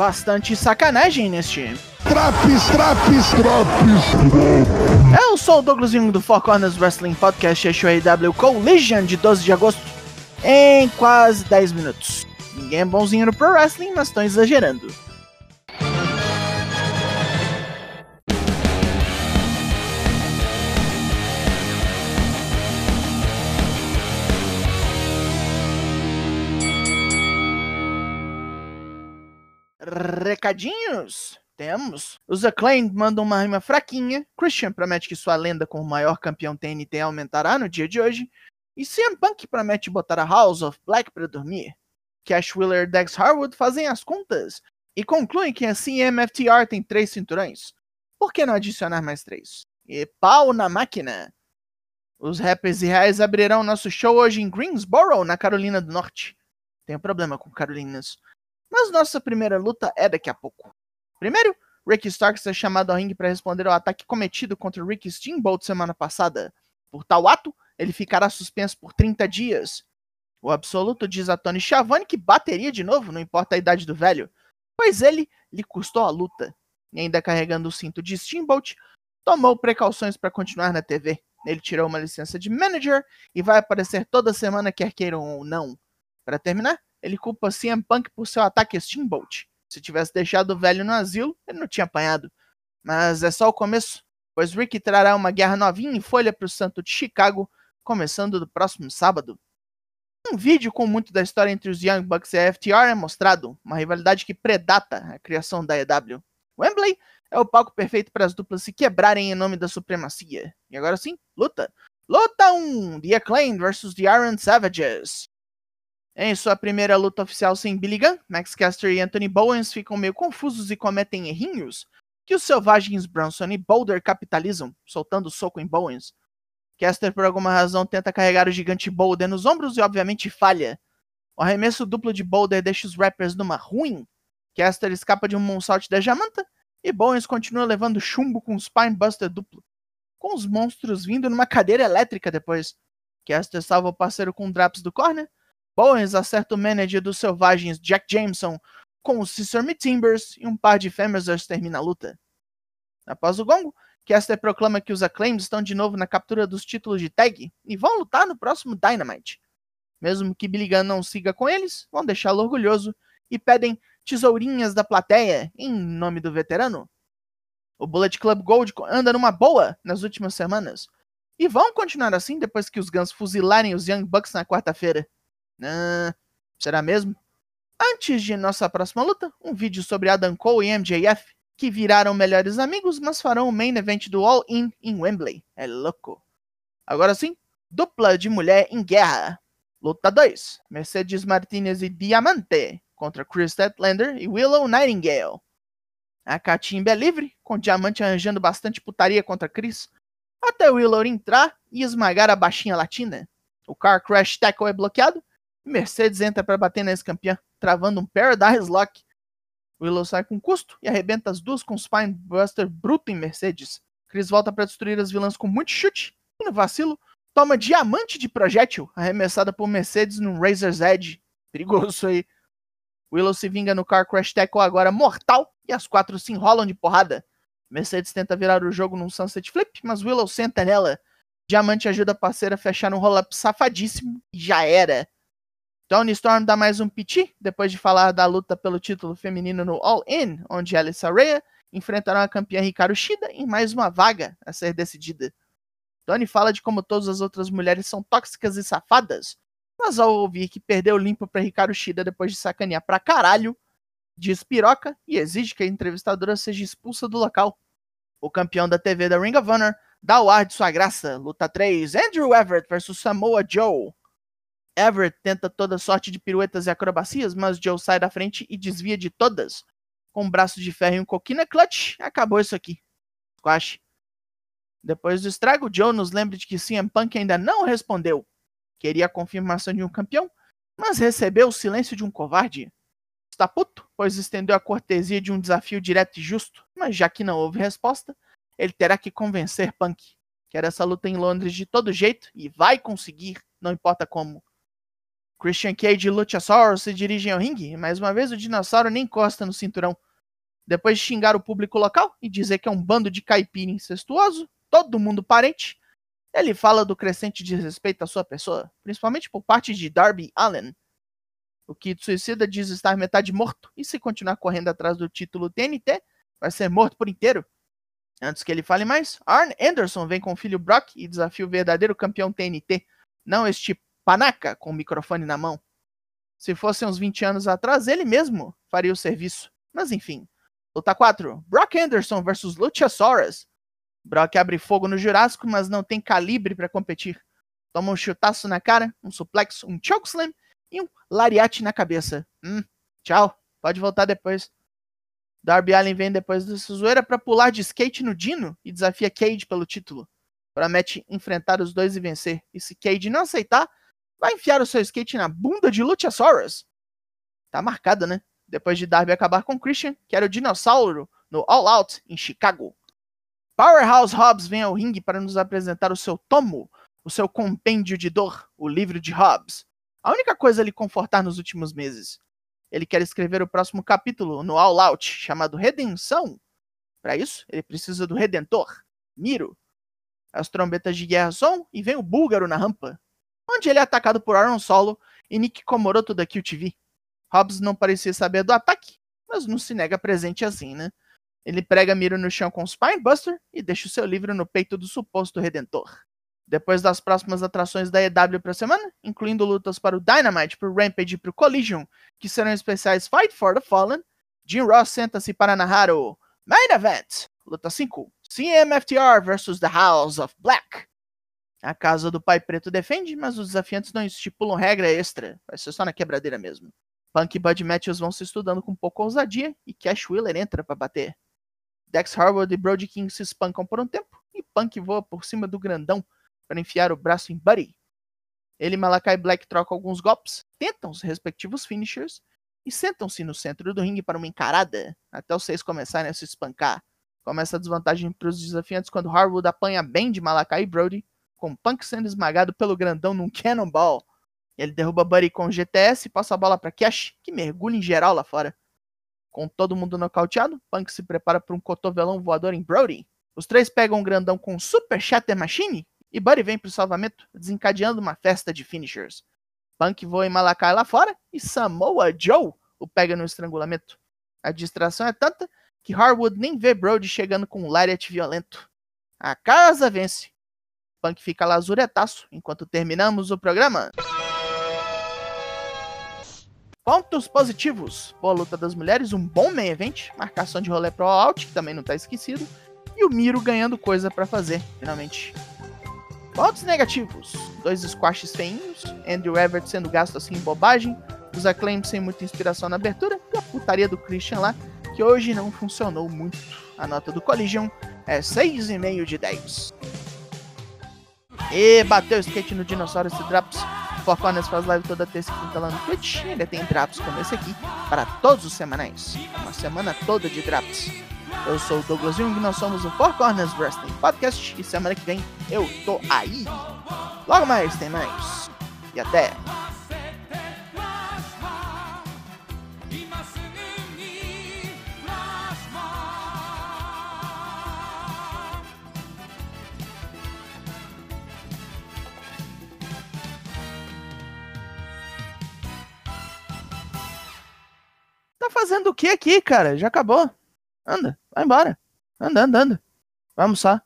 bastante sacanagem neste. Traps, traps, traps. Eu sou o Douglas do Four Corners Wrestling Podcast AW Collision de 12 de agosto em quase 10 minutos. Ninguém é bonzinho no Pro Wrestling, mas estão exagerando. Recadinhos? Temos. Os Acclaimed mandam uma rima fraquinha. Christian promete que sua lenda como maior campeão TNT aumentará no dia de hoje. E CM Punk promete botar a House of Black para dormir. Cash Wheeler e Dex Harwood fazem as contas e concluem que a CMFTR tem três cinturões. Por que não adicionar mais três? E pau na máquina! Os rappers e reais abrirão nosso show hoje em Greensboro, na Carolina do Norte. Tenho problema com Carolinas. Mas nossa primeira luta é daqui a pouco. Primeiro, Ricky Starks é chamado ao ringue para responder ao ataque cometido contra Ricky Steamboat semana passada. Por tal ato, ele ficará suspenso por 30 dias. O absoluto diz a Tony Schiavone que bateria de novo, não importa a idade do velho, pois ele lhe custou a luta. E ainda carregando o cinto de Steamboat, tomou precauções para continuar na TV. Ele tirou uma licença de manager e vai aparecer toda semana, quer queiram ou não. Para terminar, ele culpa CM Punk por seu ataque a Steamboat. Se tivesse deixado o velho no asilo, ele não tinha apanhado. Mas é só o começo, pois Ricky trará uma guerra novinha em folha para o Santo de Chicago, começando do próximo sábado. Um vídeo com muito da história entre os Young Bucks e a FTR é mostrado, uma rivalidade que predata a criação da EW. Wembley é o palco perfeito para as duplas se quebrarem em nome da supremacia. E agora sim, luta! Luta 1: The Acclaimed vs The Iron Savages. Em sua primeira luta oficial sem Billy Gunn, Max Caster e Anthony Bowens ficam meio confusos e cometem errinhos que os selvagens Bronson e Boulder capitalizam, soltando soco em Bowens. Caster, por alguma razão, tenta carregar o gigante Boulder nos ombros e, obviamente, falha. O arremesso duplo de Boulder deixa os rappers numa ruim. Caster escapa de um moonsault da Jamanta e Bowens continua levando chumbo com um Spinebuster duplo, com os monstros vindo numa cadeira elétrica depois. Caster salva o parceiro com Draps do corner Bowens acerta o manager dos selvagens Jack Jameson com o Sesame Timbers e um par de Femazers termina a luta. Após o gongo, Caster proclama que os Acclaims estão de novo na captura dos títulos de tag e vão lutar no próximo Dynamite. Mesmo que Billy Gunn não siga com eles, vão deixá-lo orgulhoso e pedem tesourinhas da plateia em nome do veterano. O Bullet Club Gold anda numa boa nas últimas semanas e vão continuar assim depois que os Guns fuzilarem os Young Bucks na quarta-feira. Ah, será mesmo? Antes de nossa próxima luta, um vídeo sobre Adam Cole e MJF, que viraram melhores amigos, mas farão o main event do All In em Wembley. É louco. Agora sim, dupla de mulher em guerra. Luta 2: Mercedes Martinez e Diamante contra Chris Statlander e Willow Nightingale. A catimba é livre, com Diamante arranjando bastante putaria contra Chris, até Willow entrar e esmagar a baixinha latina. O Car Crash Tackle é bloqueado Mercedes entra para bater na ex-campeã, travando um Paradise Lock. Willow sai com custo e arrebenta as duas com Spinebuster bruto em Mercedes. Chris volta para destruir as vilãs com muito chute e no vacilo toma diamante de projétil arremessada por Mercedes num Razor's Edge. Perigoso aí. Willow se vinga no Car Crash Tackle agora mortal e as quatro se enrolam de porrada. Mercedes tenta virar o jogo num Sunset Flip, mas Willow senta nela. Diamante ajuda a parceira a fechar um roll-up safadíssimo e já era. Tony Storm dá mais um piti depois de falar da luta pelo título feminino no All In, onde Alice Rea enfrentará a campeã Hikaru Shida em mais uma vaga a ser decidida. Tony fala de como todas as outras mulheres são tóxicas e safadas, mas ao ouvir que perdeu limpo para Hikaru Shida depois de sacanear pra caralho, diz piroca e exige que a entrevistadora seja expulsa do local. O campeão da TV da Ring of Honor dá o ar de sua graça. Luta 3: Andrew Everett vs Samoa Joe. Everett tenta toda sorte de piruetas e acrobacias, mas Joe sai da frente e desvia de todas. Com um braço de ferro e um coquina clutch, acabou isso aqui. Squash. Depois do estrago, Joe nos lembra de que CM Punk ainda não respondeu. Queria a confirmação de um campeão, mas recebeu o silêncio de um covarde. Está puto, pois estendeu a cortesia de um desafio direto e justo, mas já que não houve resposta, ele terá que convencer Punk. Quer essa luta em Londres de todo jeito e vai conseguir, não importa como. Christian Cage e Luchasaurus se dirigem ao ringue, mais uma vez o dinossauro nem encosta no cinturão. Depois de xingar o público local e dizer que é um bando de caipira incestuoso, todo mundo parente, ele fala do crescente desrespeito à sua pessoa, principalmente por parte de Darby Allen. O Kid Suicida diz estar metade morto e se continuar correndo atrás do título TNT, vai ser morto por inteiro. Antes que ele fale mais, Arn Anderson vem com o filho Brock e desafia o verdadeiro campeão TNT, não este panaca com o microfone na mão. Se fossem uns 20 anos atrás, ele mesmo faria o serviço. Mas enfim. Luta 4. Brock Anderson versus Luchasaurus. Brock abre fogo no Jurássico, mas não tem calibre para competir. Toma um chutaço na cara, um suplex, um chokeslam e um lariate na cabeça. Hum, tchau. Pode voltar depois. Darby Allin vem depois dessa zoeira para pular de skate no Dino e desafia Cage pelo título. Promete enfrentar os dois e vencer. E se Cage não aceitar, vai enfiar o seu skate na bunda de Luchasaurus. Tá marcada, né? Depois de Darby acabar com Christian, que era o dinossauro no All Out em Chicago. Powerhouse Hobbs vem ao ringue para nos apresentar o seu tomo, o seu compêndio de dor, o livro de Hobbs. A única coisa a lhe confortar nos últimos meses. Ele quer escrever o próximo capítulo no All Out, chamado Redenção. Para isso, ele precisa do Redentor, Miro. As trombetas de guerra som e vem o búlgaro na rampa, onde ele é atacado por Aaron Solo e Nick Komoroto da QTV. Hobbs não parecia saber do ataque, mas não se nega presente assim, né? Ele prega Miro no chão com o Spinebuster e deixa o seu livro no peito do suposto Redentor. Depois das próximas atrações da EW para a semana, incluindo lutas para o Dynamite, para o Rampage e para o Collision, que serão especiais Fight for the Fallen, Jim Ross senta-se para narrar o Main Event, luta 5, CMFTR vs The House of Black. A casa do Pai Preto defende, mas os desafiantes não estipulam regra extra, vai ser só na quebradeira mesmo. Punk e Bud Matthews vão se estudando com pouca ousadia e Cash Wheeler entra para bater. Dex Harwood e Brody King se espancam por um tempo e Punk voa por cima do grandão para enfiar o braço em Buddy. Ele e Malakai Black trocam alguns golpes, tentam os respectivos finishers e sentam-se no centro do ringue para uma encarada, até os seis começarem a se espancar. Começa a desvantagem para os desafiantes quando Harwood apanha bem de Malakai e Brody, com Punk sendo esmagado pelo grandão num Cannonball. Ele derruba Buddy com o GTS e passa a bola para Cash, que mergulha em geral lá fora. Com todo mundo nocauteado, Punk se prepara para um cotovelão voador em Brody. Os três pegam o grandão com Super Shatter Machine e Buddy vem pro salvamento, desencadeando uma festa de finishers. Punk voa em Malakai lá fora e Samoa Joe o pega no estrangulamento. A distração é tanta que Harwood nem vê Brody chegando com um lariat violento. A casa vence. Punk fica lazuretaço enquanto terminamos o programa. Pontos positivos. Boa luta das mulheres, um bom main event, marcação de rolê pro out, que também não tá esquecido, e o Miro ganhando coisa para fazer, finalmente. Pontos negativos: dois squashes feinhos, Andrew Everett sendo gasto assim em bobagem, os acclaims sem muita inspiração na abertura e a putaria do Christian lá, que hoje não funcionou muito. A nota do Collision é 6,5 de 10. E bateu o skate no dinossauro esse Drops. Four Corners faz live toda terça e quinta lá no Twitch. Ele tem drops como esse aqui para todos os semanais. Uma semana toda de drops. Eu sou o Douglas Jung, nós somos o Four Corners Wrestling Podcast e semana que vem eu tô aí. Logo mais tem mais. E até! Tá fazendo o que aqui, cara? Já acabou. Anda, vai embora. Anda, anda, anda. Vai almoçar.